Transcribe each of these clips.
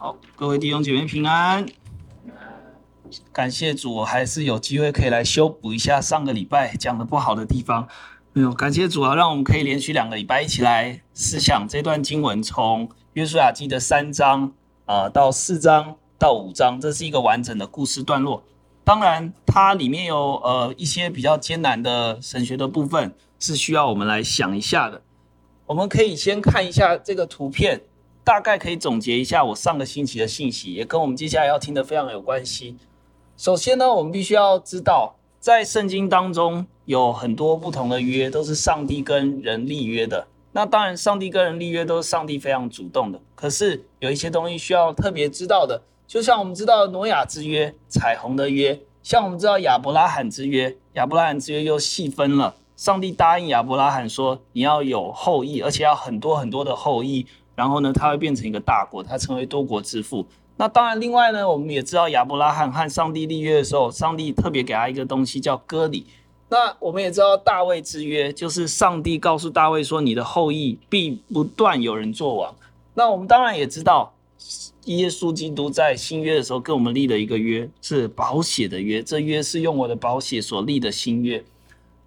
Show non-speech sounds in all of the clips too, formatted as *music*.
好，各位弟兄姐妹平安。感谢主，我还是有机会可以来修补一下上个礼拜讲的不好的地方。没有，感谢主啊，让我们可以连续两个礼拜一起来思想这段经文，从约书亚记的三章啊、呃、到四章到五章，这是一个完整的故事段落。当然，它里面有呃一些比较艰难的神学的部分，是需要我们来想一下的。我们可以先看一下这个图片。大概可以总结一下我上个星期的信息，也跟我们接下来要听的非常有关系。首先呢，我们必须要知道，在圣经当中有很多不同的约，都是上帝跟人立约的。那当然，上帝跟人立约都是上帝非常主动的。可是有一些东西需要特别知道的，就像我们知道挪亚之约、彩虹的约，像我们知道亚伯拉罕之约，亚伯拉罕之约又细分了。上帝答应亚伯拉罕说，你要有后裔，而且要很多很多的后裔。然后呢，他会变成一个大国，他成为多国之父。那当然，另外呢，我们也知道亚伯拉罕和上帝立约的时候，上帝特别给他一个东西叫割礼。那我们也知道大卫之约，就是上帝告诉大卫说，你的后裔必不断有人作王。那我们当然也知道，耶稣基督在新约的时候跟我们立了一个约，是宝血的约，这约是用我的宝血所立的新约。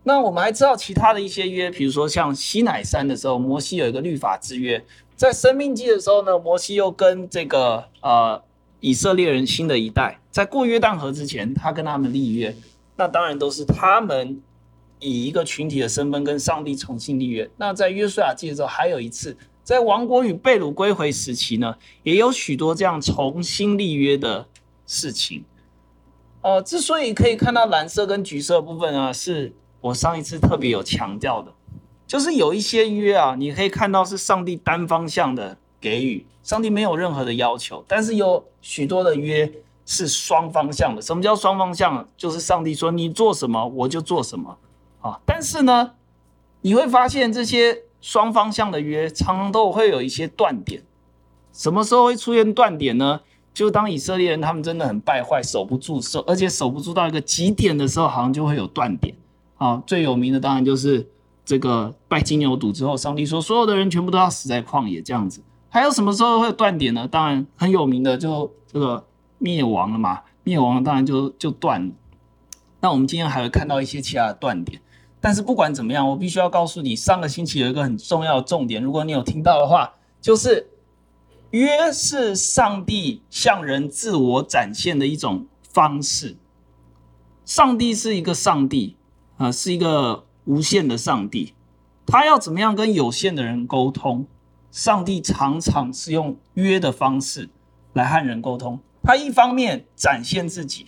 那我们还知道其他的一些约，比如说像西乃山的时候，摩西有一个律法之约。在生命记的时候呢，摩西又跟这个呃以色列人新的一代，在过约旦河之前，他跟他们立约。那当然都是他们以一个群体的身份跟上帝重新立约。那在约书亚记的时候，还有一次，在王国与被掳归回时期呢，也有许多这样重新立约的事情。呃，之所以可以看到蓝色跟橘色部分呢，是我上一次特别有强调的。就是有一些约啊，你可以看到是上帝单方向的给予，上帝没有任何的要求。但是有许多的约是双方向的。什么叫双方向？就是上帝说你做什么，我就做什么啊。但是呢，你会发现这些双方向的约常常都会有一些断点。什么时候会出现断点呢？就当以色列人他们真的很败坏，守不住，守而且守不住到一个极点的时候，好像就会有断点啊。最有名的当然就是。这个拜金牛犊之后，上帝说所有的人全部都要死在旷野这样子。还有什么时候会断点呢？当然很有名的就这个灭亡了嘛，灭亡了当然就就断了。那我们今天还会看到一些其他的断点。但是不管怎么样，我必须要告诉你，上个星期有一个很重要的重点，如果你有听到的话，就是约是上帝向人自我展现的一种方式。上帝是一个上帝啊、是一个。无限的上帝，他要怎么样跟有限的人沟通？上帝常常是用约的方式来和人沟通。他一方面展现自己，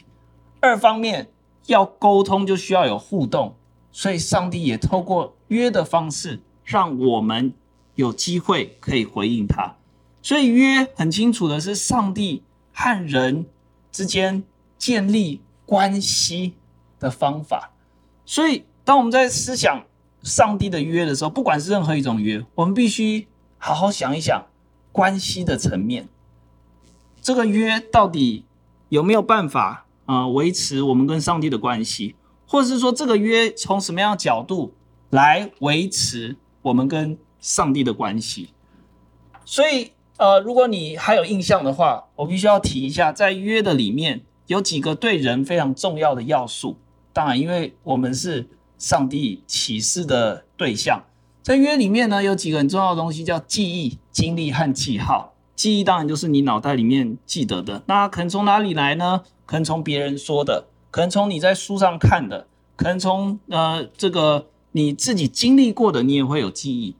二方面要沟通就需要有互动，所以上帝也透过约的方式，让我们有机会可以回应他。所以约很清楚的是上帝和人之间建立关系的方法，所以。当我们在思想上帝的约的时候，不管是任何一种约，我们必须好好想一想关系的层面。这个约到底有没有办法啊、维持我们跟上帝的关系，或者是说这个约从什么样的角度来维持我们跟上帝的关系？所以呃，如果你还有印象的话，我必须要提一下，在约的里面有几个对人非常重要的要素。当然，因为我们是。上帝启示的对象，在约里面呢，有几个很重要的东西，叫记忆、经历和记号。记忆当然就是你脑袋里面记得的，那可能从哪里来呢？可能从别人说的，可能从你在书上看的，可能从呃这个你自己经历过的，你也会有记忆。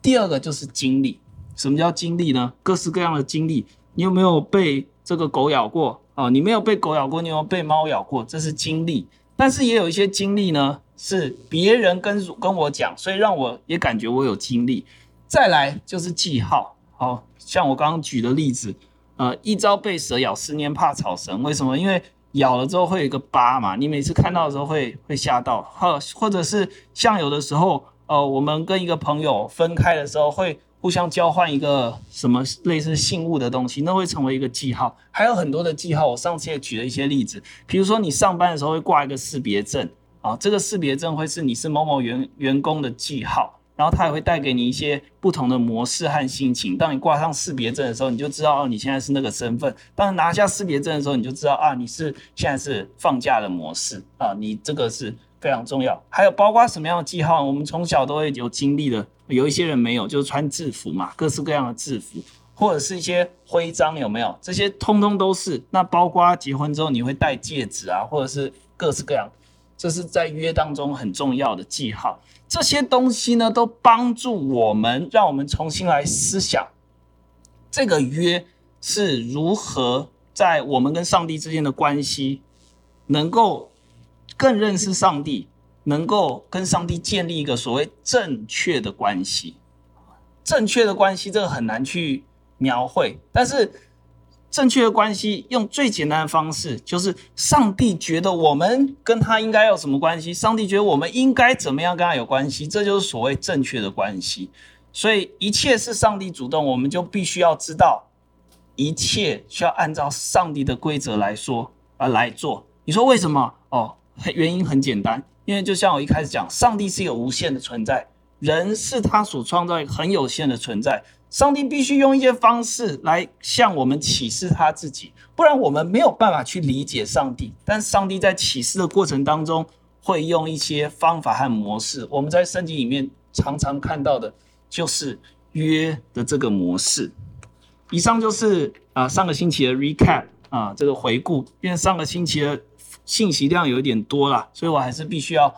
第二个就是经历，什么叫经历呢？各式各样的经历，你有没有被这个狗咬过？哦，你没有被狗咬过，你有没有被猫咬过？这是经历。但是也有一些经历呢。是别人跟跟我讲，所以让我也感觉我有经历。再来就是记号，好像我刚刚举的例子，呃，一朝被蛇咬，十年怕草绳。为什么？因为咬了之后会有一个疤嘛，你每次看到的时候会会吓到。或或者是像有的时候，呃，我们跟一个朋友分开的时候，会互相交换一个什么类似信物的东西，那会成为一个记号。还有很多的记号，我上次也举了一些例子，比如说你上班的时候会挂一个识别证。啊，这个识别证会是你是某某员员工的记号，然后它也会带给你一些不同的模式和心情。当你挂上识别证的时候，你就知道哦，你现在是那个身份；当你拿下识别证的时候，你就知道啊，你是现在是放假的模式啊，你这个是非常重要。还有包括什么样的记号，我们从小都会有经历的，有一些人没有，就是穿制服嘛，各式各样的制服，或者是一些徽章，有没有？这些通通都是。那包括结婚之后你会戴戒指啊，或者是各式各样。这是在约当中很重要的记号，这些东西呢，都帮助我们，让我们重新来思想这个约是如何在我们跟上帝之间的关系，能够更认识上帝，能够跟上帝建立一个所谓正确的关系。正确的关系，这个很难去描绘，但是。正确的关系，用最简单的方式，就是上帝觉得我们跟他应该有什么关系，上帝觉得我们应该怎么样跟他有关系，这就是所谓正确的关系。所以一切是上帝主动，我们就必须要知道，一切需要按照上帝的规则来说啊来做。你说为什么？哦，原因很简单，因为就像我一开始讲，上帝是一个无限的存在，人是他所创造很有限的存在。上帝必须用一些方式来向我们启示他自己，不然我们没有办法去理解上帝。但上帝在启示的过程当中，会用一些方法和模式。我们在圣经里面常常看到的，就是约的这个模式。以上就是啊上个星期的 recap 啊这个回顾，因为上个星期的信息量有点多了，所以我还是必须要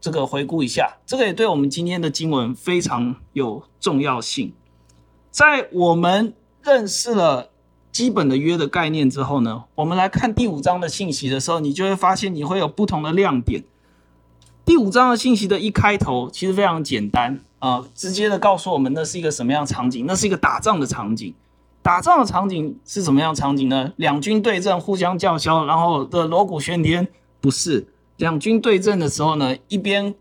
这个回顾一下。这个也对我们今天的经文非常有重要性。在我们认识了基本的约的概念之后呢，我们来看第五章的信息的时候，你就会发现你会有不同的亮点。第五章的信息的一开头其实非常简单啊、直接的告诉我们那是一个什么样的场景，那是一个打仗的场景。打仗的场景是什么样场景呢？两军对阵，互相叫嚣，然后的锣鼓喧天。不是，两军对阵的时候呢，一边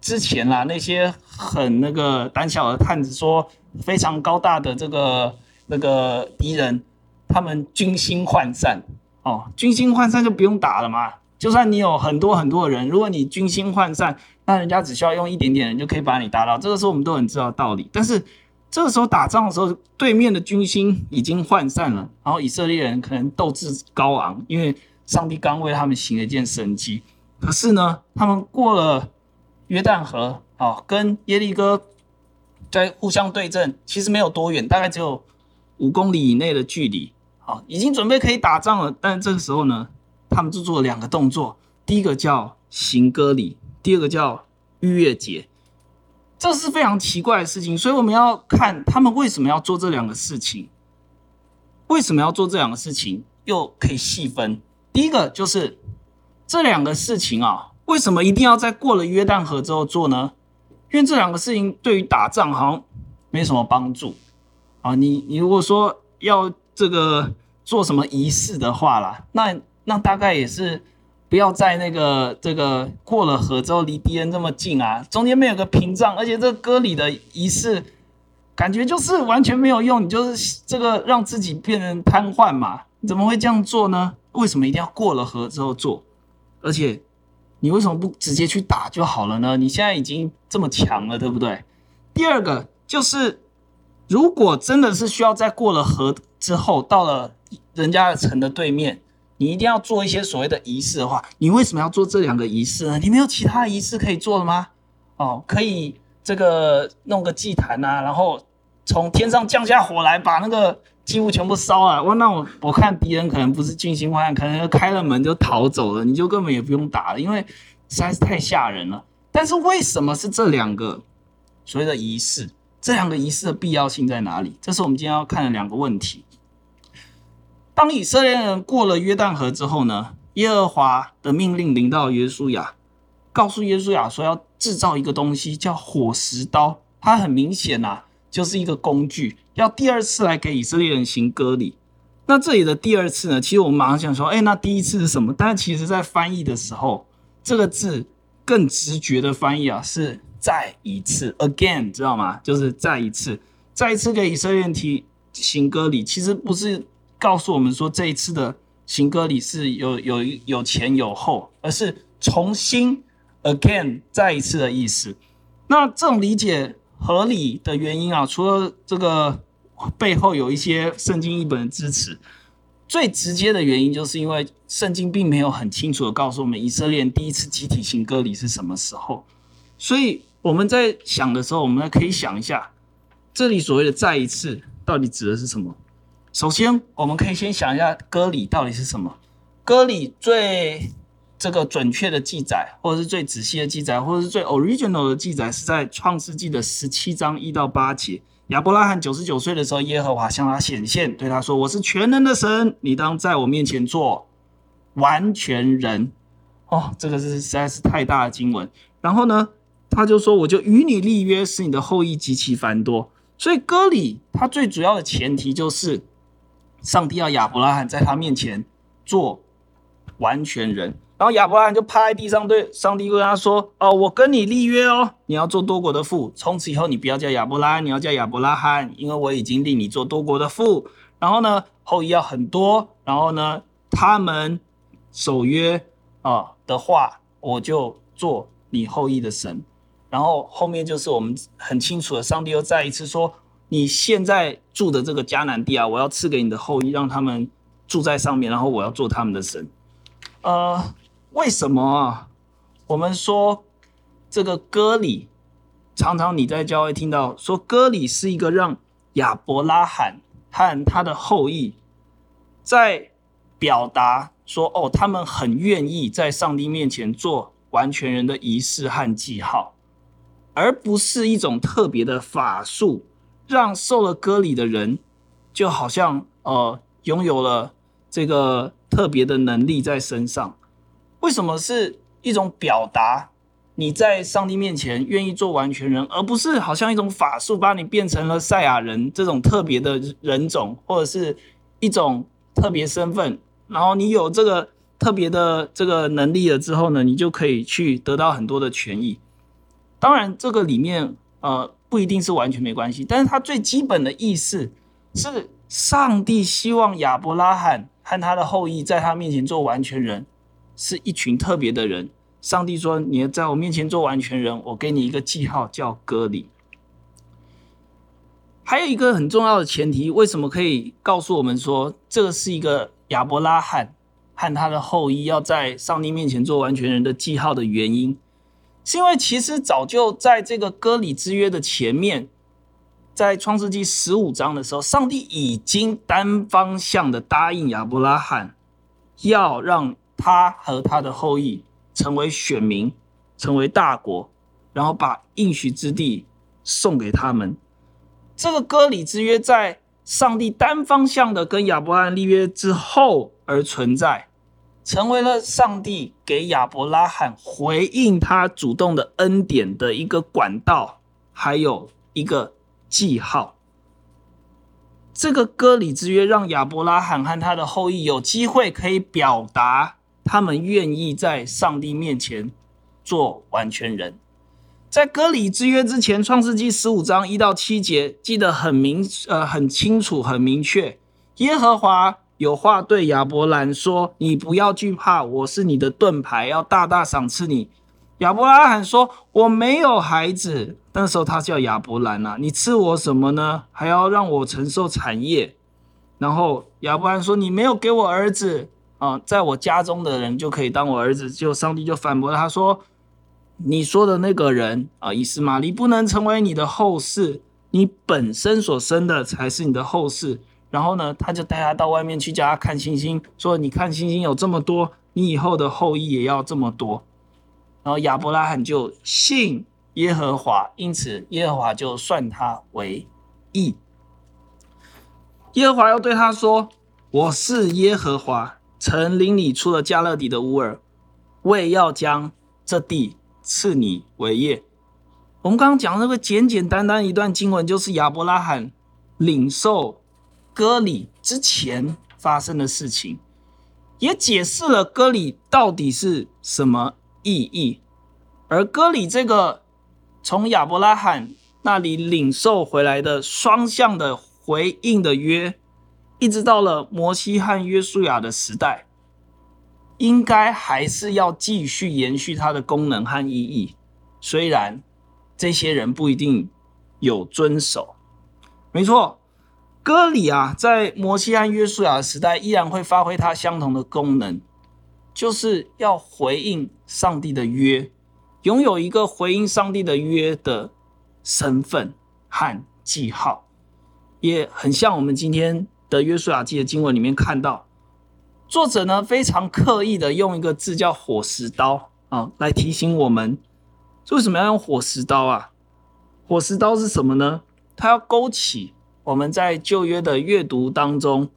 之前啦，那些很那个胆小的探子说。非常高大的这个那个敌人，他们军心涣散哦，军心涣散就不用打了嘛。就算你有很多很多人，如果你军心涣散，那人家只需要用一点点人就可以把你打倒。这个时候我们都很知道道理。但是这个时候打仗的时候，对面的军心已经涣散了，然后以色列人可能斗志高昂，因为上帝刚为他们行了一件神迹。可是呢，他们过了约旦河，哦，跟耶利哥。在互相对阵，其实没有多远，大概只有五公里以内的距离。好，已经准备可以打仗了。但这个时候呢，他们就做了两个动作：第一个叫行歌礼，第二个叫逾越节。这是非常奇怪的事情，所以我们要看他们为什么要做这两个事情。为什么要做这两个事情？又可以细分。第一个就是这两个事情啊，为什么一定要在过了约旦河之后做呢？因为这两个事情对于打仗好像没什么帮助啊！你你如果说要这个做什么仪式的话啦，那那大概也是不要在那个这个过了河之后离敌人这么近啊，中间没有个屏障，而且这歌里的仪式感觉就是完全没有用，你就是这个让自己变成瘫痪嘛？怎么会这样做呢？为什么一定要过了河之后做？而且。你为什么不直接去打就好了呢？你现在已经这么强了，对不对？第二个就是，如果真的是需要在过了河之后，到了人家的城的对面，你一定要做一些所谓的仪式的话，你为什么要做这两个仪式呢？你没有其他仪式可以做了吗？哦，可以这个弄个祭坛啊，然后从天上降下火来，把那个。几乎全部烧了，我那我我看敌人可能不是军心涣散，可能开了门就逃走了，你就根本也不用打了，因为实在是太吓人了。但是为什么是这两个所谓的仪式？这两个仪式的必要性在哪里？这是我们今天要看的两个问题。当以色列人过了约旦河之后呢，耶和华的命令临到约书亚，告诉约书亚说要制造一个东西叫火石刀，它很明显呐、啊。就是一个工具，要第二次来给以色列人行割礼。那这里的第二次呢？其实我们马上想说，哎，那第一次是什么？但其实在翻译的时候，这个字更直觉的翻译啊，是再一次，again，知道吗？就是再一次，再一次给以色列人提行割礼。其实不是告诉我们说这一次的行割礼是有有有前有后，而是重新 again 再一次的意思。那这种理解合理的原因啊，除了这个背后有一些圣经译本的支持，最直接的原因就是因为圣经并没有很清楚的告诉我们以色列第一次集体行割礼是什么时候，所以我们在想的时候，我们可以想一下，这里所谓的再一次到底指的是什么？首先，我们可以先想一下割礼到底是什么？割礼最这个准确的记载，或者是最仔细的记载，或者是最 original 的记载，是在创世纪的十七章一到八节。亚伯拉罕九十九岁的时候，耶和华向他显现，对他说：“我是全能的神，你当在我面前做完全人。”哦，这个是实在是太大的经文。然后呢，他就说：“我就与你立约，使你的后裔极其繁多。”所以歌礼，它最主要的前提就是，上帝要亚伯拉罕在他面前做完全人。然后亚伯拉罕就趴在地上，对上帝跟他说：“哦，我跟你立约哦，你要做多国的父。从此以后，你不要叫亚伯拉罕，你要叫亚伯拉罕，因为我已经立你做多国的父。然后呢，后裔要很多。然后呢，他们守约啊的话，我就做你后裔的神。然后后面就是我们很清楚的，上帝又再一次说：你现在住的这个迦南地啊，我要赐给你的后裔，让他们住在上面，然后我要做他们的神。呃。”为什么啊？我们说这个割礼，常常你在教会听到说割礼是一个让亚伯拉罕和他的后裔在表达说哦，他们很愿意在上帝面前做完全人的仪式和记号，而不是一种特别的法术，让受了割礼的人就好像呃拥有了这个特别的能力在身上。为什么是一种表达？你在上帝面前愿意做完全人，而不是好像一种法术把你变成了赛亚人这种特别的人种，或者是一种特别身份。然后你有这个特别的这个能力了之后呢，你就可以去得到很多的权益。当然，这个里面呃不一定是完全没关系，但是它最基本的意思是，上帝希望亚伯拉罕和他的后裔在他面前做完全人。是一群特别的人。上帝说：“你要在我面前做完全人，我给你一个记号，叫割礼。”还有一个很重要的前提，为什么可以告诉我们说这是一个亚伯拉罕和他的后裔要在上帝面前做完全人的记号的原因，是因为其实早就在这个割礼之约的前面，在创世纪十五章的时候，上帝已经单方向的答应亚伯拉罕要让。他和他的后裔成为选民，成为大国，然后把应许之地送给他们。这个割礼之约在上帝单方向的跟亚伯拉罕立约之后而存在，成为了上帝给亚伯拉罕回应他主动的恩典的一个管道，还有一个记号。这个割礼之约让亚伯拉罕和他的后裔有机会可以表达。他们愿意在上帝面前做完全人。在割礼之约之前，《创世纪》十五章一到七节记得很明，呃，很清楚，很明确。耶和华有话对亚伯兰说：“你不要惧怕，我是你的盾牌，要大大赏赐你。”亚伯拉罕说：“我没有孩子。”那时候他叫亚伯兰啊，你赐我什么呢？还要让我承受产业。然后亚伯兰说：“你没有给我儿子。”啊，在我家中的人就可以当我儿子。就上帝就反驳他说：“你说的那个人啊，以实玛利不能成为你的后嗣，你本身所生的才是你的后嗣。”然后呢，他就带他到外面去，叫他看星星，说：“你看星星有这么多，你以后的后裔也要这么多。”然后亚伯拉罕就信耶和华，因此耶和华就算他为义。耶和华又对他说：“我是耶和华。”曾领你出了迦勒底的乌尔，为要将这地赐你为业。我们刚刚讲那个简简单单一段经文，就是亚伯拉罕领受割礼之前发生的事情，也解释了割礼到底是什么意义。而割礼这个从亚伯拉罕那里领受回来的双向的回应的约。一直到了摩西和约书亚的时代，应该还是要继续延续它的功能和意义。虽然这些人不一定有遵守。没错，割礼啊，在摩西和约书亚时代依然会发挥它相同的功能，就是要回应上帝的约，拥有一个回应上帝的约的身份和记号，也很像我们今天的约书亚记的经文里面看到，作者呢非常刻意的用一个字叫火石刀啊，来提醒我们，为什么要用火石刀啊？火石刀是什么呢？它要勾起我们在旧约的阅读当中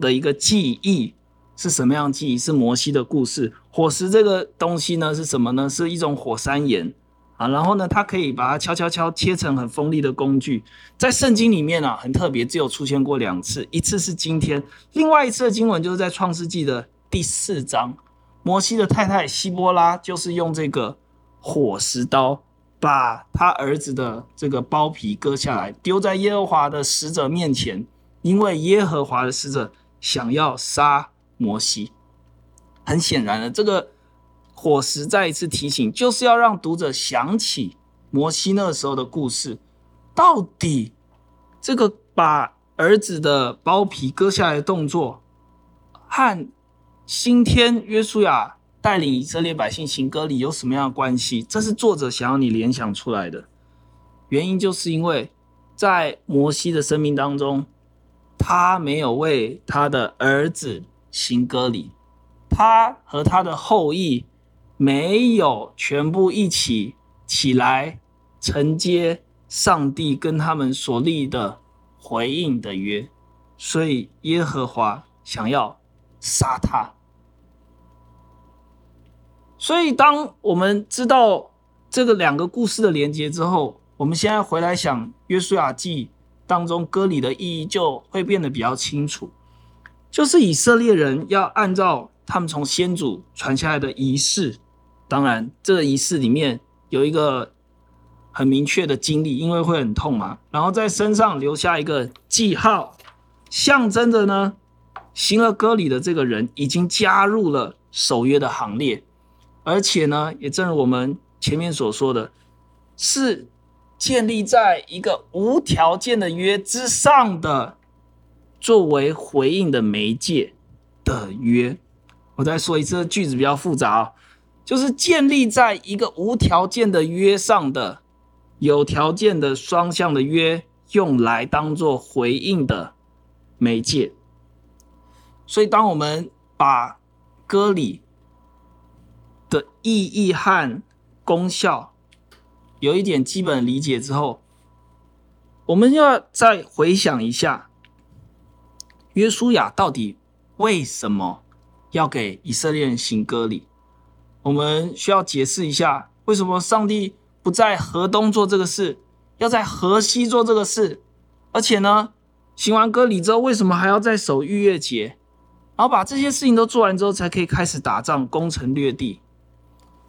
的一个记忆，是什么样记忆？是摩西的故事。火石这个东西呢是什么呢？是一种火山岩啊。然后呢，它可以把它敲敲敲切成很锋利的工具。在圣经里面啊，很特别，只有出现过两次，一次是今天，另外一次的经文就是在创世纪的第四章，摩西的太太希波拉就是用这个火石刀。把他儿子的这个包皮割下来，丢在耶和华的使者面前，因为耶和华的使者想要杀摩西。很显然的，这个火石再一次提醒，就是要让读者想起摩西那时候的故事。到底这个把儿子的包皮割下来的动作，和新天约书亚带领以色列百姓行割礼有什么样的关系？这是作者想要你联想出来的原因，就是因为在摩西的生命当中，他没有为他的儿子行割礼，他和他的后裔没有全部一起起来承接上帝跟他们所立的回应的约，所以耶和华想要杀他。所以，当我们知道这个两个故事的连接之后，我们现在回来想《约书亚记》当中割礼的意义，就会变得比较清楚。就是以色列人要按照他们从先祖传下来的仪式，当然，这个仪式里面有一个很明确的经历，因为会很痛嘛，然后在身上留下一个记号，象征着呢，行了割礼的这个人已经加入了守约的行列。而且呢，也正如我们前面所说的，是建立在一个无条件的约之上的，作为回应的媒介的约。我再说一次，句子比较复杂哦，就是建立在一个无条件的约上的，有条件的双向的约，用来当做回应的媒介。所以，当我们把割礼的意义和功效有一点基本理解之后，我们要再回想一下，约书亚到底为什么要给以色列人行割礼？我们需要解释一下，为什么上帝不在河东做这个事，要在河西做这个事？而且呢，行完割礼之后，为什么还要再守逾越节？然后把这些事情都做完之后，才可以开始打仗，攻城略地。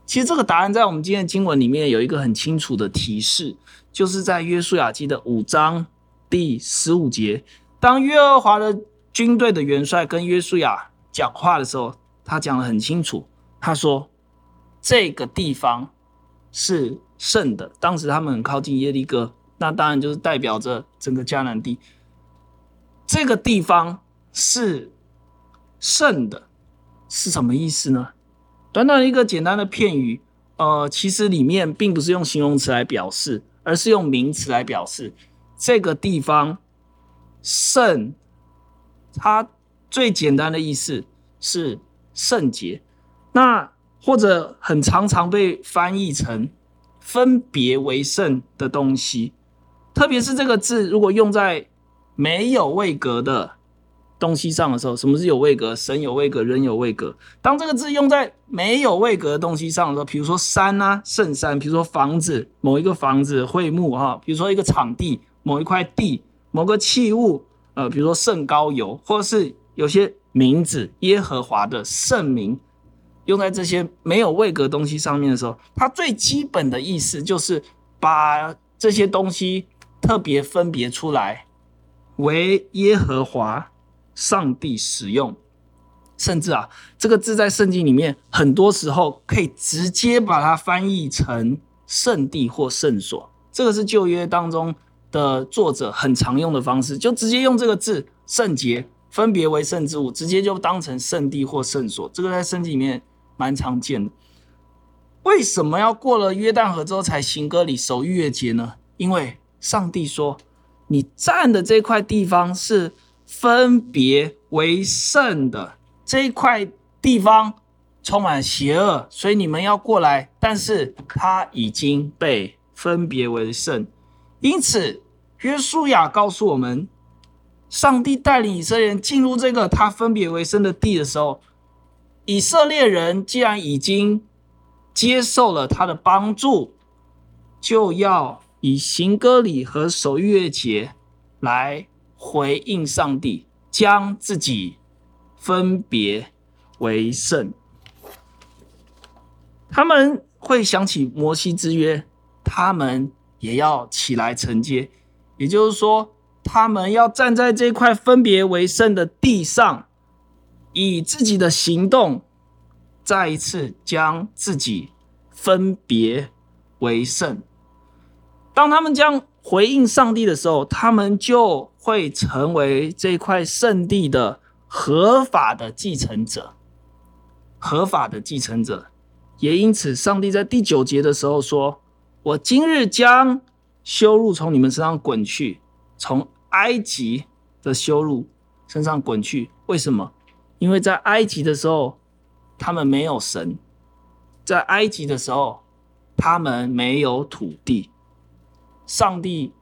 其实这个答案在我们今天的经文里面有一个很清楚的提示，就是在约书亚记的五章第十五节，当约和华的军队的元帅跟约书亚讲话的时候，他讲得很清楚，他说这个地方是圣的。当时他们很靠近耶利哥，那当然就是代表着整个迦南地。这个地方是圣的，是什么意思呢？短短一个简单的片语，呃，其实里面并不是用形容词来表示，而是用名词来表示。这个地方圣，它最简单的意思是圣洁，那或者很常常被翻译成分别为圣的东西。特别是这个字，如果用在没有位格的东西上的时候，什么是有位格？神有位格，人有位格。当这个字用在没有位格的东西上的时候，比如说山啊，圣山；比如说房子，某一个房子，会幕哈；比如说一个场地，某一块地，某个器物，呃，比如说圣膏油，或者是有些名字，耶和华的圣名，用在这些没有位格东西上面的时候，它最基本的意思就是把这些东西特别分别出来，为耶和华。上帝使用，甚至啊，这个字在圣经里面很多时候可以直接把它翻译成圣地或圣所。这个是旧约当中的作者很常用的方式，就直接用这个字“圣洁”分别为圣之物，直接就当成圣地或圣所。这个在圣经里面蛮常见的。为什么要过了约旦河之后才行割礼守逾越节呢？因为上帝说，你站的这块地方是分别为圣的，这一块地方充满邪恶，所以你们要过来。但是它已经被分别为圣，因此约书亚告诉我们，上帝带领以色列人进入这个他分别为圣的地的时候，以色列人既然已经接受了他的帮助，就要以行歌礼和守逾越节来回应上帝，将自己分别为圣。他们会想起摩西之约，他们也要起来承接。也就是说，他们要站在这块分别为圣的地上，以自己的行动。再一次将自己分别为圣。当他们将回应上帝的时候，他们就会成为这块圣地的合法的继承者。合法的继承者，也因此，上帝在第九节的时候说：“我今日将羞辱从你们身上滚去，从埃及的羞辱身上滚去。”为什么？因为在埃及的时候。他们没有神，在埃及的时候，他们没有土地。上帝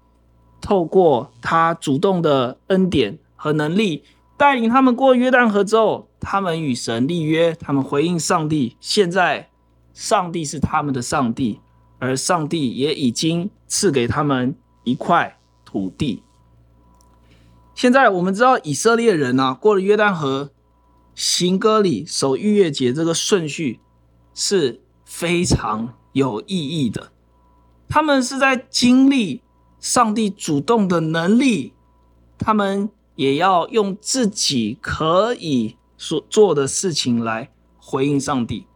透过他主动的恩典和能力，带领他们过约旦河之后，他们与神立约，他们回应上帝。现在，上帝是他们的上帝，而上帝也已经赐给他们一块土地。现在我们知道，以色列人啊，过了约旦河。行歌礼守逾越节这个顺序是非常有意义的。他们是在经历上帝主动的能力，他们也要用自己可以所做的事情来回应上帝。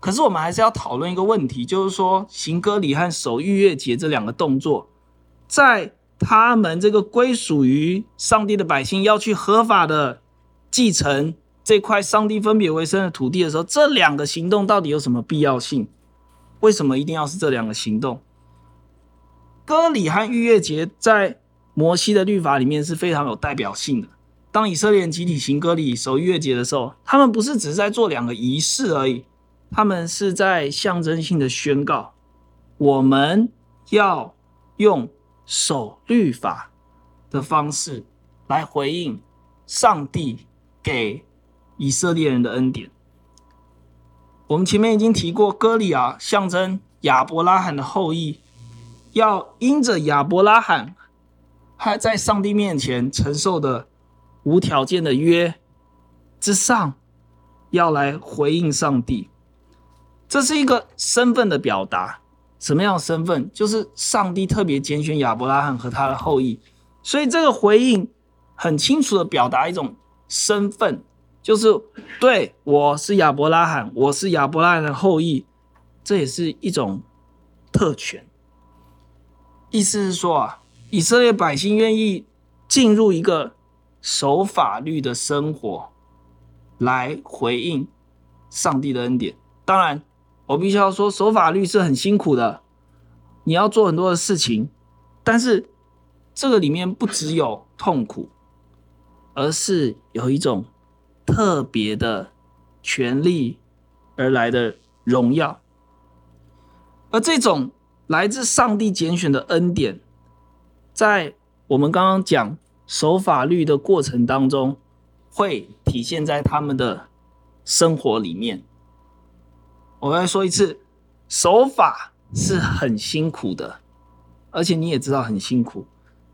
可是我们还是要讨论一个问题，就是说行歌礼和守逾越节这两个动作，在他们这个归属于上帝的百姓要去合法的继承。这块上帝分别为圣的土地的时候，这两个行动到底有什么必要性？为什么一定要是这两个行动？割礼和逾越节在摩西的律法里面是非常有代表性的。当以色列人集体行割礼、守逾越节的时候，他们不是只是在做两个仪式而已，他们是在象征性的宣告：我们要用守律法的方式来回应上帝给。以色列人的恩典，我们前面已经提过，割礼啊，象征亚伯拉罕的后裔，要因着亚伯拉罕还在上帝面前承受的无条件的约之上，要来回应上帝。这是一个身份的表达，什么样的身份？就是上帝特别拣选亚伯拉罕和他的后裔，所以这个回应很清楚的表达一种身份。就是对，我是亚伯拉罕，我是亚伯拉罕的后裔，这也是一种特权。意思是说啊，以色列百姓愿意进入一个守法律的生活，来回应上帝的恩典。当然，我必须要说，守法律是很辛苦的，你要做很多的事情，但是这个里面不只有痛苦，而是有一种。特别的权利而来的荣耀，而这种来自上帝拣选的恩典，在我们刚刚讲守法律的过程当中，会体现在他们的生活里面。我再说一次，守法是很辛苦的，而且你也知道很辛苦，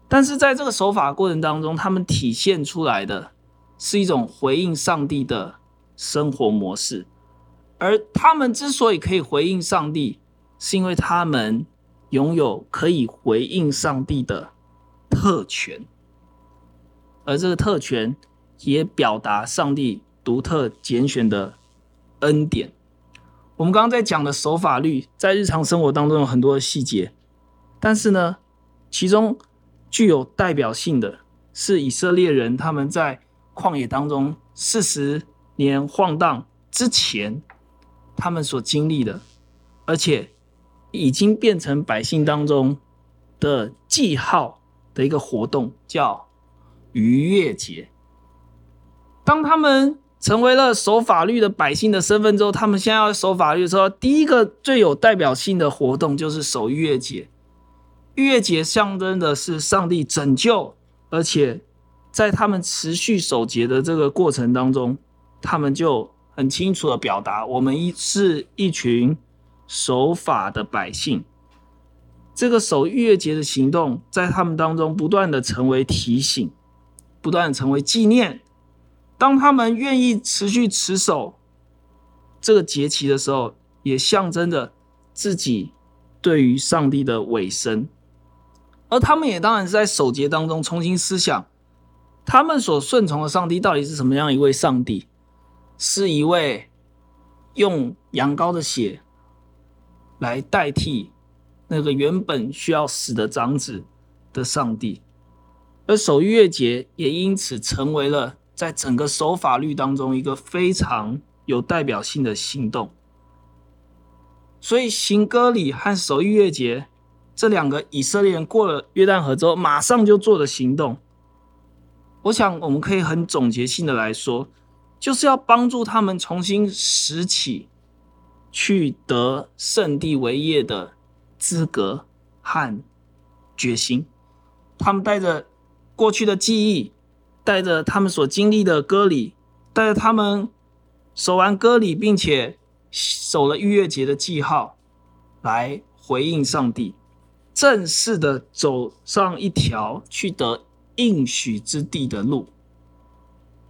但是在这个守法过程当中，他们体现出来的。是一种回应上帝的生活模式，而他们之所以可以回应上帝，是因为他们拥有可以回应上帝的特权，而这个特权也表达上帝独特拣选的恩典。我们刚刚在讲的守法律，在日常生活当中有很多的细节，但是呢，其中具有代表性的是以色列人他们在旷野当中四十年晃荡之前，他们所经历的，而且已经变成百姓当中的记号的一个活动，叫逾越节。当他们成为了守法律的百姓的身份之后，他们现在要守法律的时候，第一个最有代表性的活动就是守逾越节。逾越节象征的是上帝拯救，而且在他们持续守节的这个过程当中，他们就很清楚的表达：我们一是一群守法的百姓。这个守逾越节的行动，在他们当中不断的成为提醒，不断的成为纪念。当他们愿意持续持守这个节期的时候，也象征着自己对于上帝的委身，而他们也当然是在守节当中重新思想，他们所顺从的上帝到底是什么样一位上帝？是一位用羊羔的血来代替那个原本需要死的长子的上帝，而守逾越节也因此成为了。在整个守法律当中，一个非常有代表性的行动。所以行割礼和守逾越节这两个以色列人过了约旦河之后，马上就做的行动，我想我们可以很总结性的来说，就是要帮助他们重新拾起去得圣地为业的资格和决心。他们带着过去的记忆。带着他们所经历的割礼，带着他们守完割礼，并且守了逾越节的记号，来回应上帝，正式的走上一条去得应许之地的路。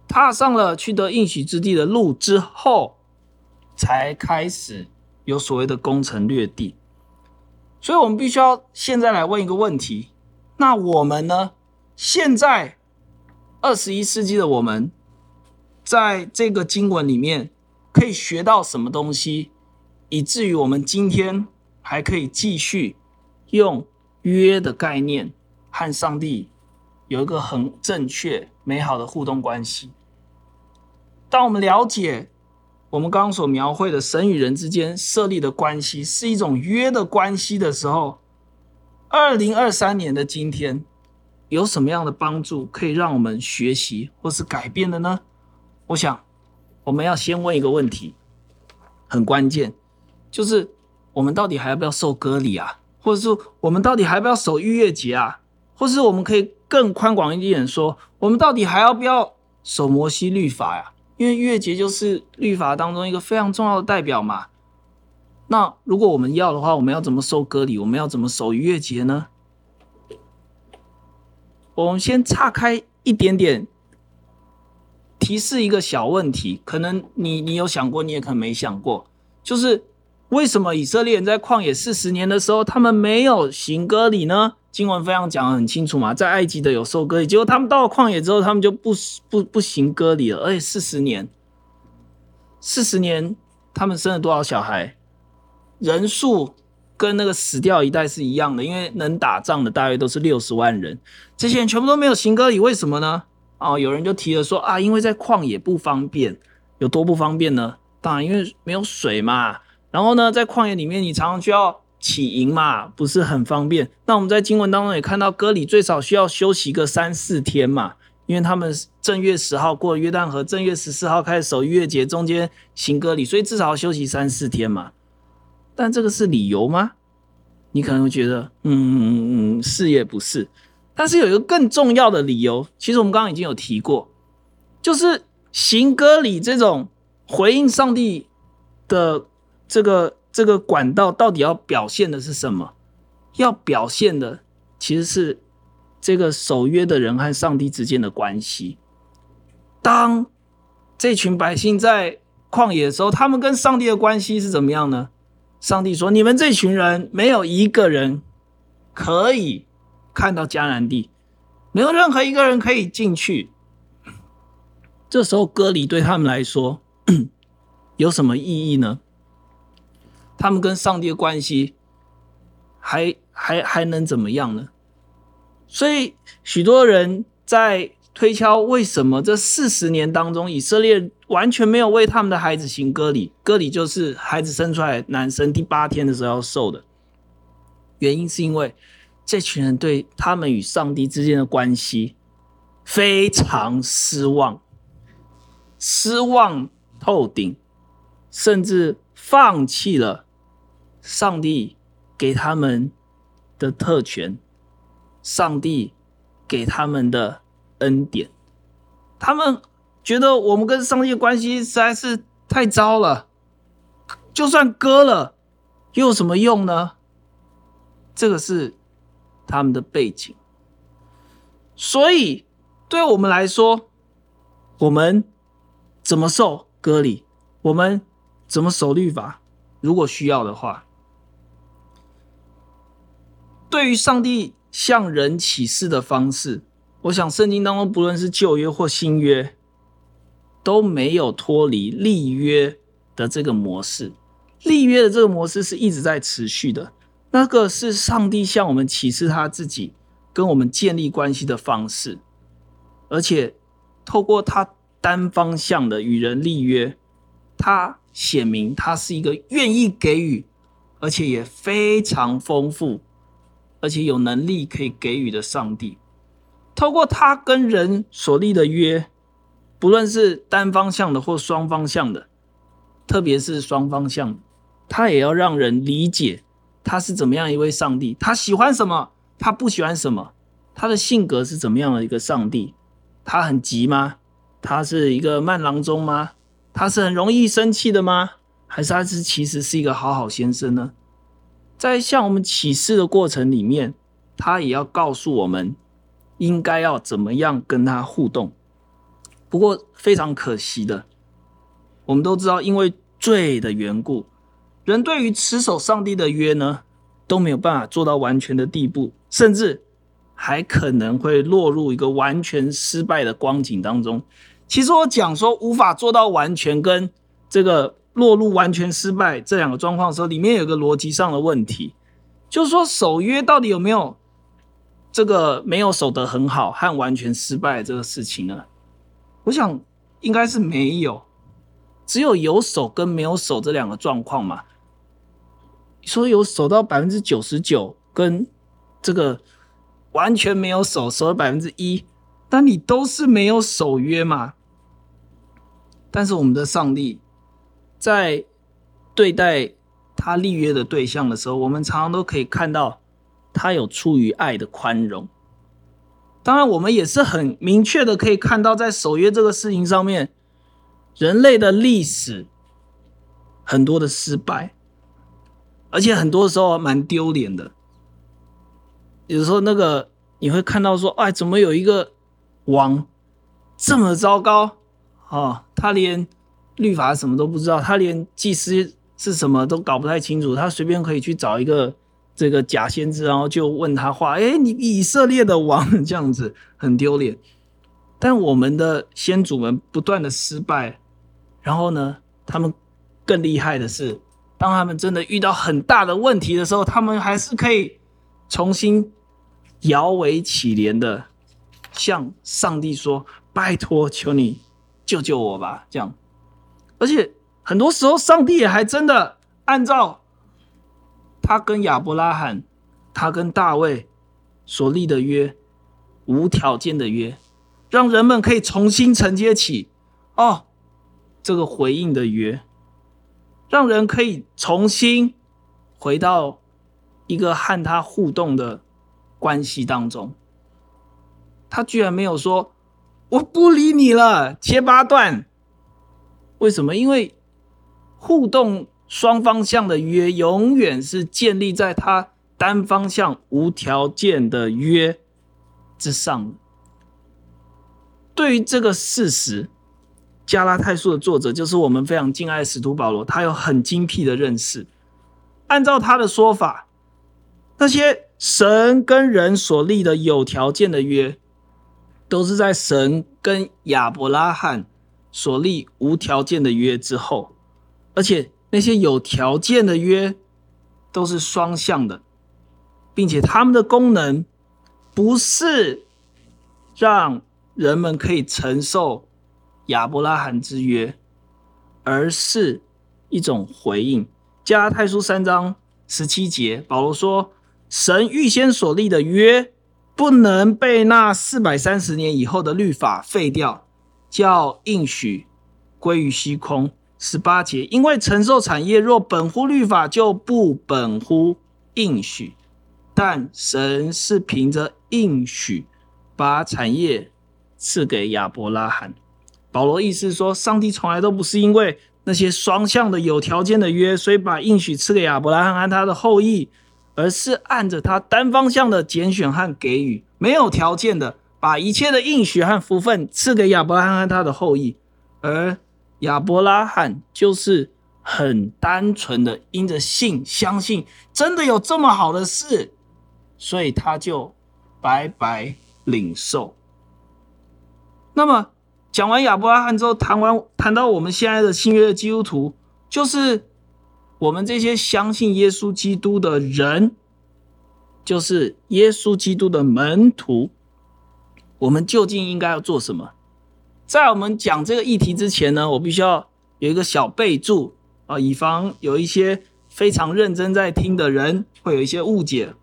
踏上了去得应许之地的路之后，才开始有所谓的攻城略地。所以，我们必须要现在来问一个问题：那我们呢？现在？二十一世纪的我们，在这个经文里面可以学到什么东西，以至于我们今天还可以继续用约的概念和上帝有一个很正确、美好的互动关系。当我们了解我们刚刚所描绘的神与人之间设立的关系是一种约的关系的时候，二零二三年的今天。有什么样的帮助可以让我们学习或是改变的呢？我想，我们要先问一个问题，很关键，就是我们到底还要不要受割礼啊？或者说，我们到底还要不要守逾越节啊？或是我们可以更宽广一点说，我们到底还要不要守摩西律法呀？因为逾越节就是律法当中一个非常重要的代表嘛。那如果我们要的话，我们要怎么受割礼？我们要怎么守逾越节呢？我们先岔开一点点，提示一个小问题，可能你你有想过，你也可能没想过，就是为什么以色列人在旷野四十年的时候，他们没有行割礼呢？经文非常讲得很清楚嘛，在埃及的有受割礼，结果他们到了旷野之后，他们就不不不行割礼了，而且四十年，四十年他们生了多少小孩？人数？跟那个死掉一代是一样的，因为能打仗的大约都是六十万人，这些人全部都没有行割礼，为什么呢？哦，有人就提了说啊，因为在旷野不方便，有多不方便呢？当然因为没有水嘛，然后呢，在旷野里面你常常需要起营嘛，不是很方便。那我们在经文当中也看到，割礼最少需要休息个三四天嘛，因为他们正月十号过约旦河，正月十四号开始守逾越节，中间行割礼，所以至少要休息三四天嘛。但这个是理由吗？你可能会觉得，嗯嗯嗯，是也不是。但是有一个更重要的理由，其实我们刚刚已经有提过，就是行割礼这种回应上帝的这个这个管道，到底要表现的是什么？要表现的其实是这个守约的人和上帝之间的关系。当这群百姓在旷野的时候，他们跟上帝的关系是怎么样呢？上帝说：“你们这群人没有一个人可以看到迦南地，没有任何一个人可以进去。这时候割礼对他们来说有什么意义呢？他们跟上帝的关系还还还能怎么样呢？所以许多人在推敲，为什么这四十年当中，以色列完全没有为他们的孩子行割礼？割礼就是孩子生出来，男生第八天的时候要受的。原因是因为这群人对他们与上帝之间的关系非常失望，失望透顶，甚至放弃了上帝给他们的特权，上帝给他们的恩典。他们觉得我们跟上帝的关系实在是太糟了，就算割了又有什么用呢？这个是他们的背景，所以对我们来说，我们怎么受割礼？我们怎么守律法？如果需要的话，对于上帝向人启示的方式，我想圣经当中不论是旧约或新约，都没有脱离立约的这个模式。立约的这个模式是一直在持续的。那个是上帝向我们启示他自己跟我们建立关系的方式，而且透过他单方向的与人立约，他显明他是一个愿意给予，而且也非常丰富，而且有能力可以给予的上帝。透过他跟人所立的约，不论是单方向的或双方向的，特别是双方向，他也要让人理解。他是怎么样一位上帝？他喜欢什么？他不喜欢什么？他的性格是怎么样的一个上帝？他很急吗？他是一个慢郎中吗？他是很容易生气的吗？还是他是其实是一个好好先生呢？在向我们启示的过程里面，他也要告诉我们应该要怎么样跟他互动。不过非常可惜的，我们都知道，因为罪的缘故。人对于持守上帝的约呢，都没有办法做到完全的地步，甚至还可能会落入一个完全失败的光景当中。其实我讲说无法做到完全，跟这个落入完全失败这两个状况的时候，里面有个逻辑上的问题，就是说守约到底有没有这个没有守得很好和完全失败这个事情呢？我想应该是没有，只有有守跟没有守这两个状况嘛。说有守到百分之九十九，跟这个完全没有守，守了百分之一，但你都是没有守约嘛。但是我们的上帝在对待他立约的对象的时候，我们常常都可以看到他有出于爱的宽容。当然，我们也是很明确的可以看到，在守约这个事情上面，人类的历史很多的失败。而且很多时候蛮丢脸的，有时候那个你会看到说，哎，怎么有一个王这么糟糕啊、哦？他连律法什么都不知道，他连祭司是什么都搞不太清楚，他随便可以去找一个这个假先知，然后就问他话，哎，你以色列的王 *laughs* 这样子很丢脸。但我们的先祖们不断的失败，然后呢，他们更厉害的是。当他们真的遇到很大的问题的时候，他们还是可以重新摇尾乞怜的向上帝说：“拜托，求你救救我吧。”这样，而且很多时候，上帝也还真的按照他跟亚伯拉罕、他跟大卫所立的约，无条件的约，让人们可以重新承接起哦这个回应的约。让人可以重新回到一个和他互动的关系当中。他居然没有说“我不理你了，切八段”。为什么？因为互动双方向的约永远是建立在他单方向无条件的约之上。对于这个事实。加拉太书的作者就是我们非常敬爱的使徒保罗，他有很精辟的认识。按照他的说法，那些神跟人所立的有条件的约，都是在神跟亚伯拉罕所立无条件的约之后，而且那些有条件的约都是双向的，并且他们的功能不是让人们可以承受亚伯拉罕之约，而是一种回应。加泰书三章十七节，保罗说：“神预先所立的约，不能被那四百三十年以后的律法废掉，叫应许归于虚空。”十八节，因为承受产业若本乎律法，就不本乎应许；但神是凭着应许，把产业赐给亚伯拉罕。保罗意思说，上帝从来都不是因为那些双向的有条件的约，所以把应许赐给亚伯拉罕和他的后裔，而是按着他单方向的拣选和给予，没有条件的把一切的应许和福分赐给亚伯拉罕和他的后裔，而。亚伯拉罕就是很单纯的，因着信相信真的有这么好的事，所以他就白白领受。那么讲完亚伯拉罕之后，谈完谈到我们现在的新约的基督徒，就是我们这些相信耶稣基督的人，就是耶稣基督的门徒，我们究竟应该要做什么？在我们讲这个议题之前呢，我必须要有一个小备注啊，以防有一些非常认真在听的人会有一些误解。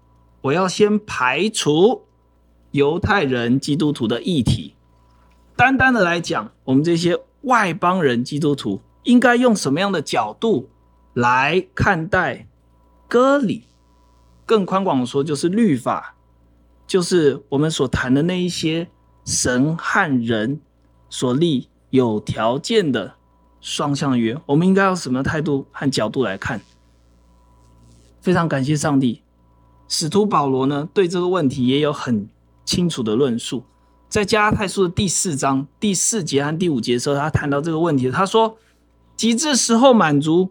我要先排除犹太人基督徒的议题，单单的来讲，我们这些外邦人基督徒应该用什么样的角度来看待割礼？更宽广的说，就是律法，就是我们所谈的那一些神和人。所立有条件的双向约，我们应该用什么态度和角度来看？非常感谢上帝，使徒保罗呢，对这个问题也有很清楚的论述。在加拉太书的第四章第四节和第五节的时候，他谈到这个问题，他说：“及至时候满足，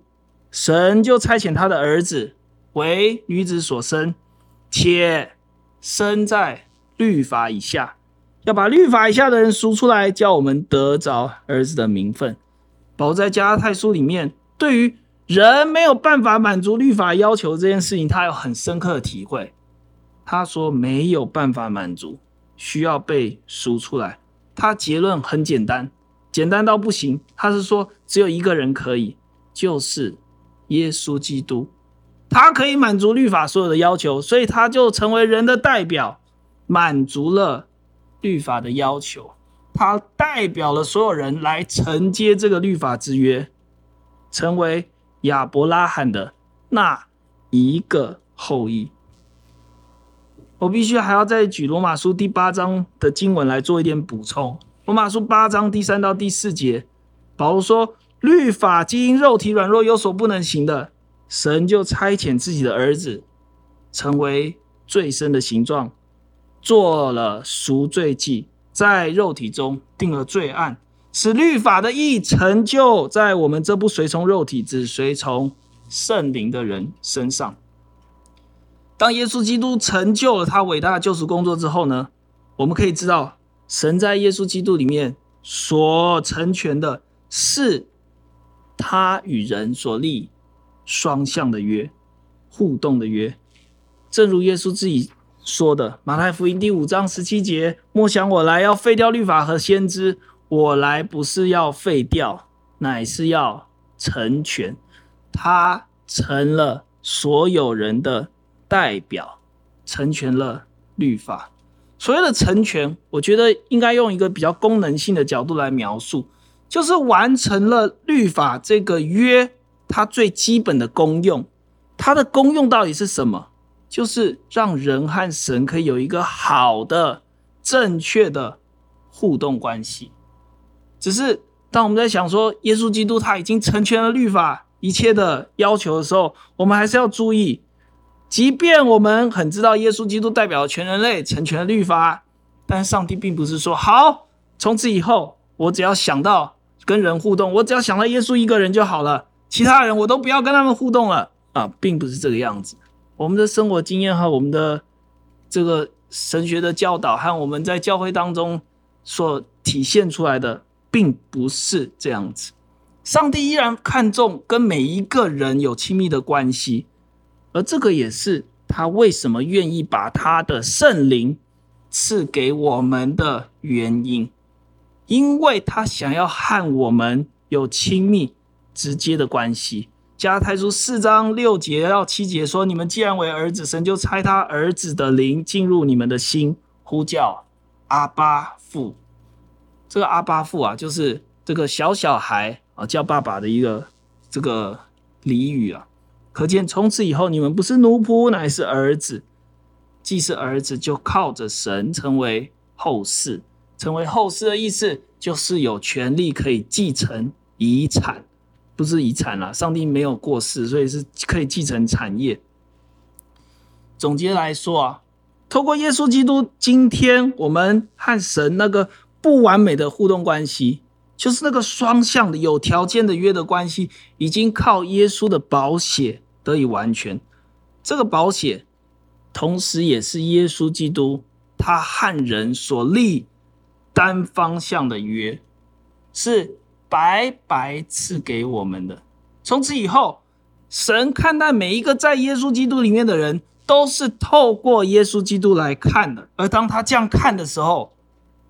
神就差遣他的儿子为女子所生，且生在律法以下。”要把律法以下的人赎出来，叫我们得着儿子的名分。保在加拉太书里面，对于人没有办法满足律法要求这件事情，他有很深刻的体会。他说没有办法满足，需要被赎出来。他结论很简单，简单到不行。他是说只有一个人可以，就是耶稣基督，他可以满足律法所有的要求，所以他就成为人的代表，满足了。律法的要求，他代表了所有人来承接这个律法之约，成为亚伯拉罕的那一个后裔。我必须还要再举罗马书第八章的经文来做一点补充。罗马书八章第三到第四节，保罗说：“律法既因肉体软弱有所不能行的，神就差遣自己的儿子，成为最深的形状。”做了赎罪祭，在肉体中定了罪案，使律法的义成就在我们这不随从肉体，只随从圣灵的人身上。当耶稣基督成就了他伟大的救赎工作之后呢，我们可以知道，神在耶稣基督里面所成全的是他与人所立双向的约，互动的约，正如耶稣自己。说的马太福音第五章十七节，莫想我来要废掉律法和先知，我来不是要废掉，乃是要成全。他成了所有人的代表，成全了律法。所谓的成全，我觉得应该用一个比较功能性的角度来描述，就是完成了律法这个约，它最基本的功用。它的功用到底是什么？就是让人和神可以有一个好的、正确的互动关系。只是当我们在想说耶稣基督他已经成全了律法一切的要求的时候，我们还是要注意，即便我们很知道耶稣基督代表全人类成全了律法，但上帝并不是说好，从此以后我只要想到跟人互动，我只要想到耶稣一个人就好了，其他人我都不要跟他们互动了啊，并不是这个样子。我们的生活经验和我们的这个神学的教导，和我们在教会当中所体现出来的，并不是这样子。上帝依然看重跟每一个人有亲密的关系，而这个也是他为什么愿意把他的圣灵赐给我们的原因，因为他想要和我们有亲密直接的关系。加太书四章六节到七节说：“你们既然为儿子，神就差他儿子的灵进入你们的心，呼叫阿巴父。”这个阿巴父啊，就是这个小小孩啊叫爸爸的一个这个俚语啊。可见从此以后，你们不是奴仆，乃是儿子。既是儿子，就靠着神成为后世。成为后世的意思，就是有权利可以继承遗产。不是遗产啦，上帝没有过世，所以是可以继承产业。总结来说啊，透过耶稣基督，今天我们和神那个不完美的互动关系，就是那个双向的、有条件的约的关系，已经靠耶稣的保险得以完全。这个保险，同时也是耶稣基督他和人所立单方向的约，是。白白赐给我们的。从此以后，神看待每一个在耶稣基督里面的人，都是透过耶稣基督来看的。而当他这样看的时候，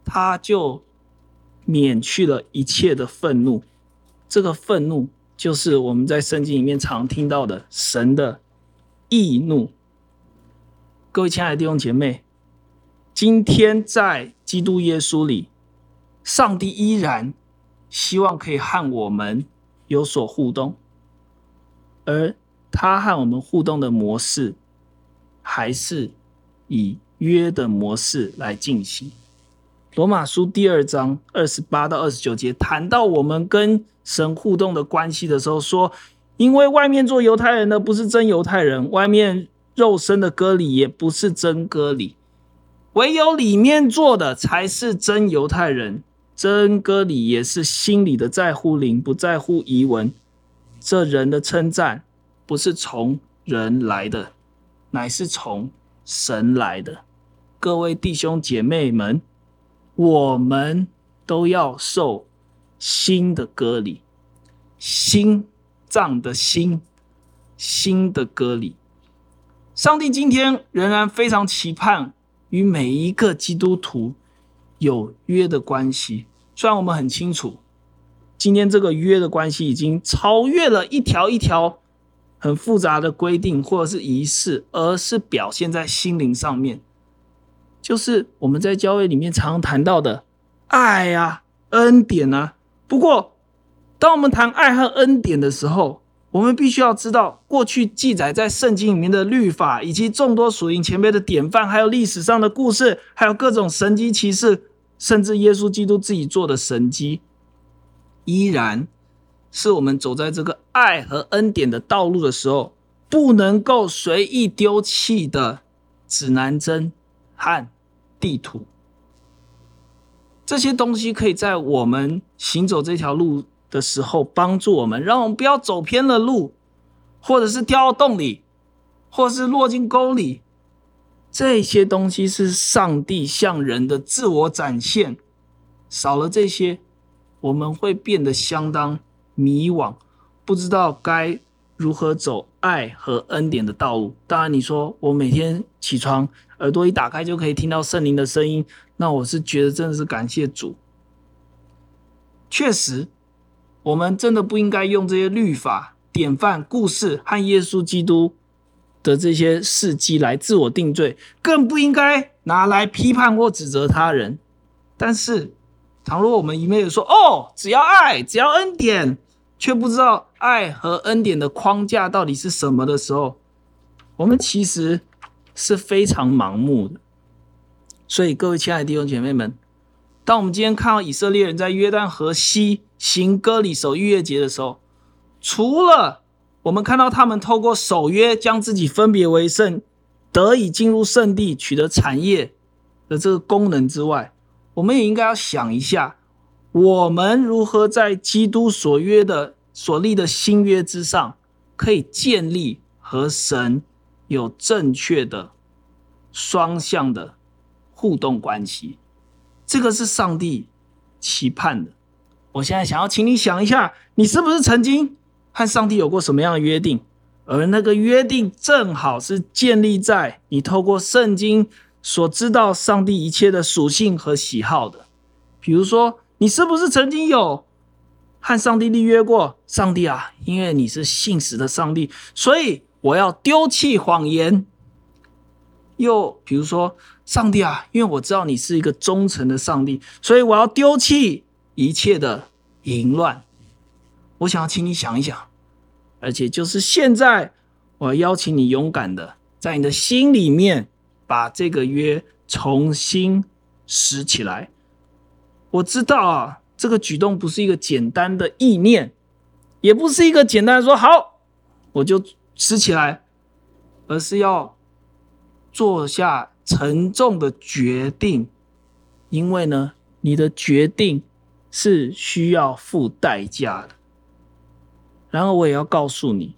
他就免去了一切的愤怒。这个愤怒，就是我们在圣经里面常听到的神的易怒。各位亲爱的弟兄姐妹，今天在基督耶稣里，上帝依然。希望可以和我们有所互动，而他和我们互动的模式，还是以约的模式来进行。罗马书第二章二十八到二十九节谈到我们跟神互动的关系的时候，说：因为外面做犹太人的不是真犹太人，外面肉身的割礼也不是真割礼，唯有里面做的才是真犹太人。真割礼也是心里的在乎灵，不在乎仪文。这人的称赞不是从人来的，乃是从神来的。各位弟兄姐妹们，我们都要受心的割礼，心脏的心，心的割礼。上帝今天仍然非常期盼与每一个基督徒。有约的关系，虽然我们很清楚，今天这个约的关系已经超越了一条一条很复杂的规定或者是仪式，而是表现在心灵上面，就是我们在教会里面常谈到的爱啊、恩典啊。不过，当我们谈爱和恩典的时候，我们必须要知道，过去记载在圣经里面的律法，以及众多属灵前辈的典范，还有历史上的故事，还有各种神迹奇事，甚至耶稣基督自己做的神迹，依然是我们走在这个爱和恩典的道路的时候，不能够随意丢弃的指南针和地图。这些东西可以在我们行走这条路的时候，帮助我们，让我们不要走偏了路，或者是掉到洞里，或是落进沟里。这些东西是上帝向人的自我展现。少了这些，我们会变得相当迷惘，不知道该如何走爱和恩典的道路。当然，你说我每天起床，耳朵一打开就可以听到圣灵的声音，那我是觉得真的是感谢主。确实。我们真的不应该用这些律法、典范、故事和耶稣基督的这些事迹来自我定罪，更不应该拿来批判或指责他人。但是，倘若我们一昧的说“哦，只要爱，只要恩典”，却不知道爱和恩典的框架到底是什么的时候，我们其实是非常盲目的。所以，各位亲爱的弟兄姐妹们，当我们今天看到以色列人在约旦河西，行割礼守逾越节的时候，除了我们看到他们透过守约将自己分别为圣，得以进入圣地取得产业的这个功能之外，我们也应该要想一下，我们如何在基督所约的所立的新约之上，可以建立和神有正确的双向的互动关系。这个是上帝期盼的。我现在想要请你想一下，你是不是曾经和上帝有过什么样的约定？而那个约定正好是建立在你透过圣经所知道上帝一切的属性和喜好的。比如说，你是不是曾经有和上帝立约过？上帝啊，因为你是信实的上帝，所以我要丢弃谎言。又比如说，上帝啊，因为我知道你是一个忠诚的上帝，所以我要丢弃一切的淫乱。我想要请你想一想。而且就是现在，我要邀请你勇敢的，在你的心里面把这个约重新拾起来。我知道啊，这个举动不是一个简单的意念，也不是一个简单的说好我就拾起来，而是要坐下沉重的决定，因为呢，你的决定是需要付代价的。然后我也要告诉你，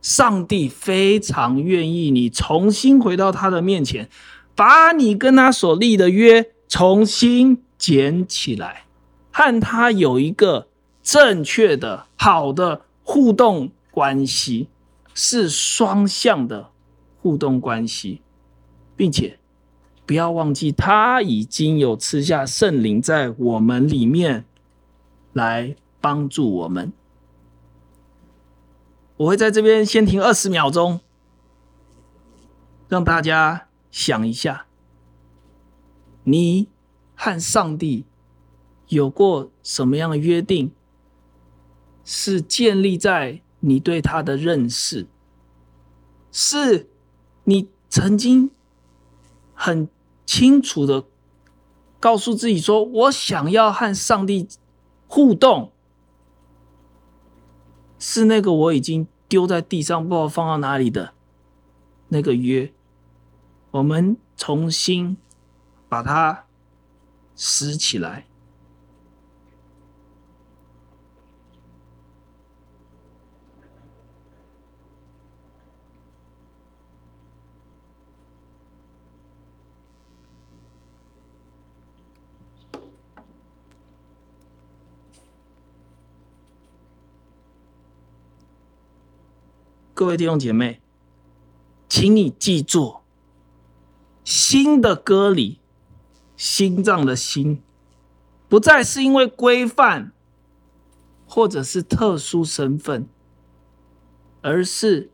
上帝非常愿意你重新回到他的面前，把你跟他所立的约重新捡起来，和他有一个正确的、好的互动关系，是双向的互动关系，并且不要忘记，他已经有吃下圣灵在我们里面来帮助我们。我会在这边先停二十秒钟，让大家想一下，你和上帝有过什么样的约定？是建立在你对他的认识，是你曾经很清楚的告诉自己说：“我想要和上帝互动。”是那个我已经丢在地上，不知道放到哪里的那个约，我们重新把它拾起来。各位弟兄姐妹，请你记住，新的割礼，心脏的心，不再是因为规范或者是特殊身份，而是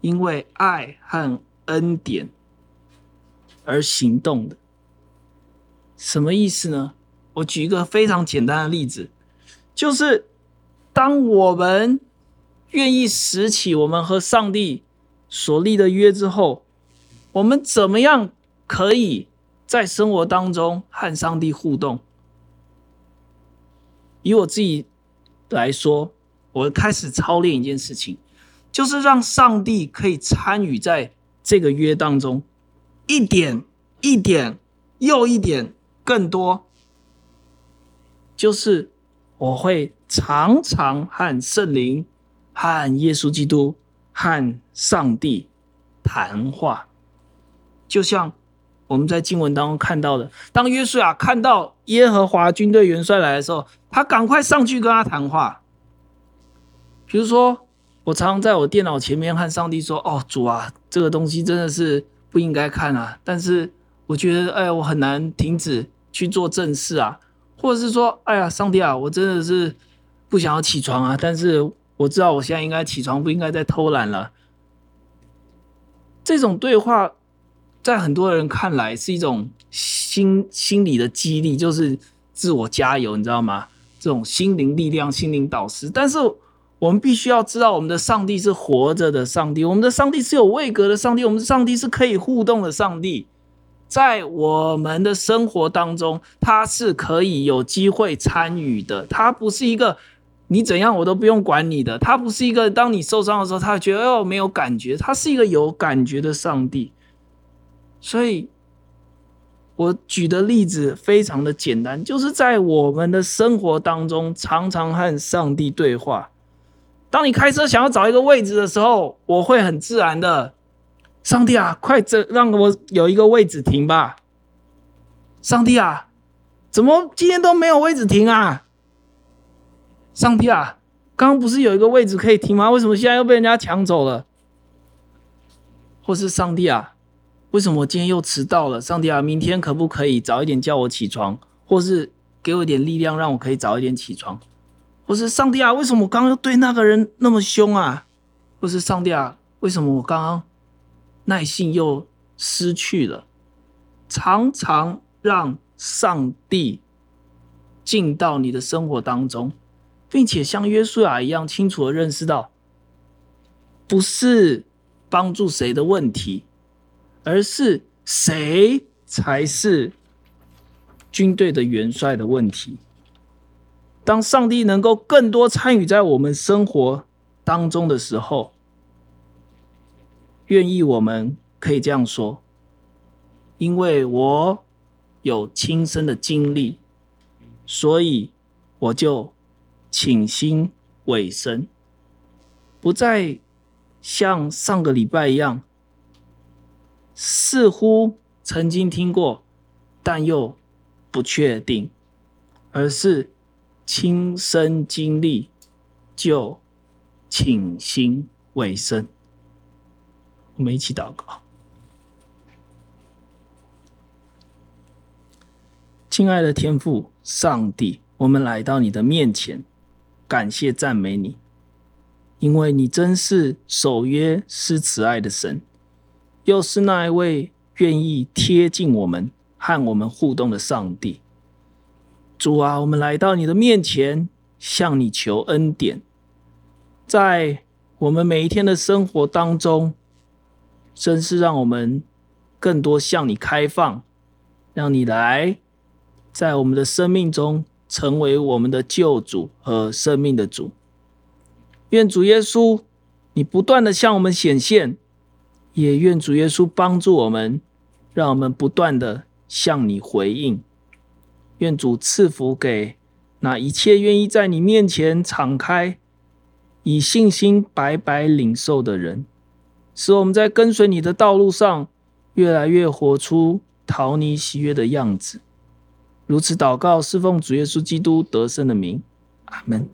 因为爱和恩典而行动的。什么意思呢？我举一个非常简单的例子，就是当我们愿意拾起我们和上帝所立的约之后，我们怎么样可以在生活当中和上帝互动？以我自己来说，我开始操练一件事情，就是让上帝可以参与在这个约当中，一点一点又一点更多，就是我会常常和圣灵。和耶稣基督、和上帝谈话，就像我们在经文当中看到的，当约书亚看到耶和华军队元帅来的时候，他赶快上去跟他谈话。比如说，我常常在我电脑前面和上帝说：“哦，主啊，这个东西真的是不应该看啊！”但是我觉得，哎，我很难停止去做正事啊，或者是说，哎呀，上帝啊，我真的是不想要起床啊，但是。我知道我现在应该起床，不应该再偷懒了。这种对话，在很多人看来是一种心心理的激励，就是自我加油，你知道吗？这种心灵力量、心灵导师。但是我们必须要知道，我们的上帝是活着的上帝，我们的上帝是有位格的上帝，我们的上帝是可以互动的上帝，在我们的生活当中，他是可以有机会参与的，他不是一个。你怎样我都不用管你的，他不是一个当你受伤的时候，他觉得哦没有感觉，他是一个有感觉的上帝。所以，我举的例子非常的简单，就是在我们的生活当中，常常和上帝对话。当你开车想要找一个位置的时候，我会很自然的，上帝啊，快这让我有一个位置停吧。上帝啊，怎么今天都没有位置停啊？上帝啊，刚刚不是有一个位置可以停吗？为什么现在又被人家抢走了？或是上帝啊，为什么我今天又迟到了？上帝啊，明天可不可以早一点叫我起床？或是给我一点力量，让我可以早一点起床？或是上帝啊，为什么我刚刚对那个人那么凶啊？或是上帝啊，为什么我刚刚耐性又失去了？常常让上帝进到你的生活当中，并且像约书亚一样清楚地认识到，不是帮助谁的问题，而是谁才是军队的元帅的问题。当上帝能够更多参与在我们生活当中的时候，愿意我们可以这样说。因为我有亲身的经历，所以我就倾心委身，不再像上个礼拜一样，似乎曾经听过，但又不确定，而是亲身经历就倾心委身。我们一起祷告。亲爱的天父上帝，我们来到你的面前，感谢赞美你，因为你真是守约施慈爱的神，又是那一位愿意贴近我们和我们互动的上帝。主啊，我们来到你的面前，向你求恩典，在我们每一天的生活当中，真是让我们更多向你开放，让你来。在我们的生命中，成为我们的救主和生命的主。愿主耶稣，你不断的向我们显现，也愿主耶稣帮助我们，让我们不断的向你回应。愿主赐福给那一切愿意在你面前敞开，以信心白白领受的人，使我们在跟随你的道路上，越来越活出讨你喜悦的样子。如此祷告，侍奉主耶稣基督得胜的名，阿门。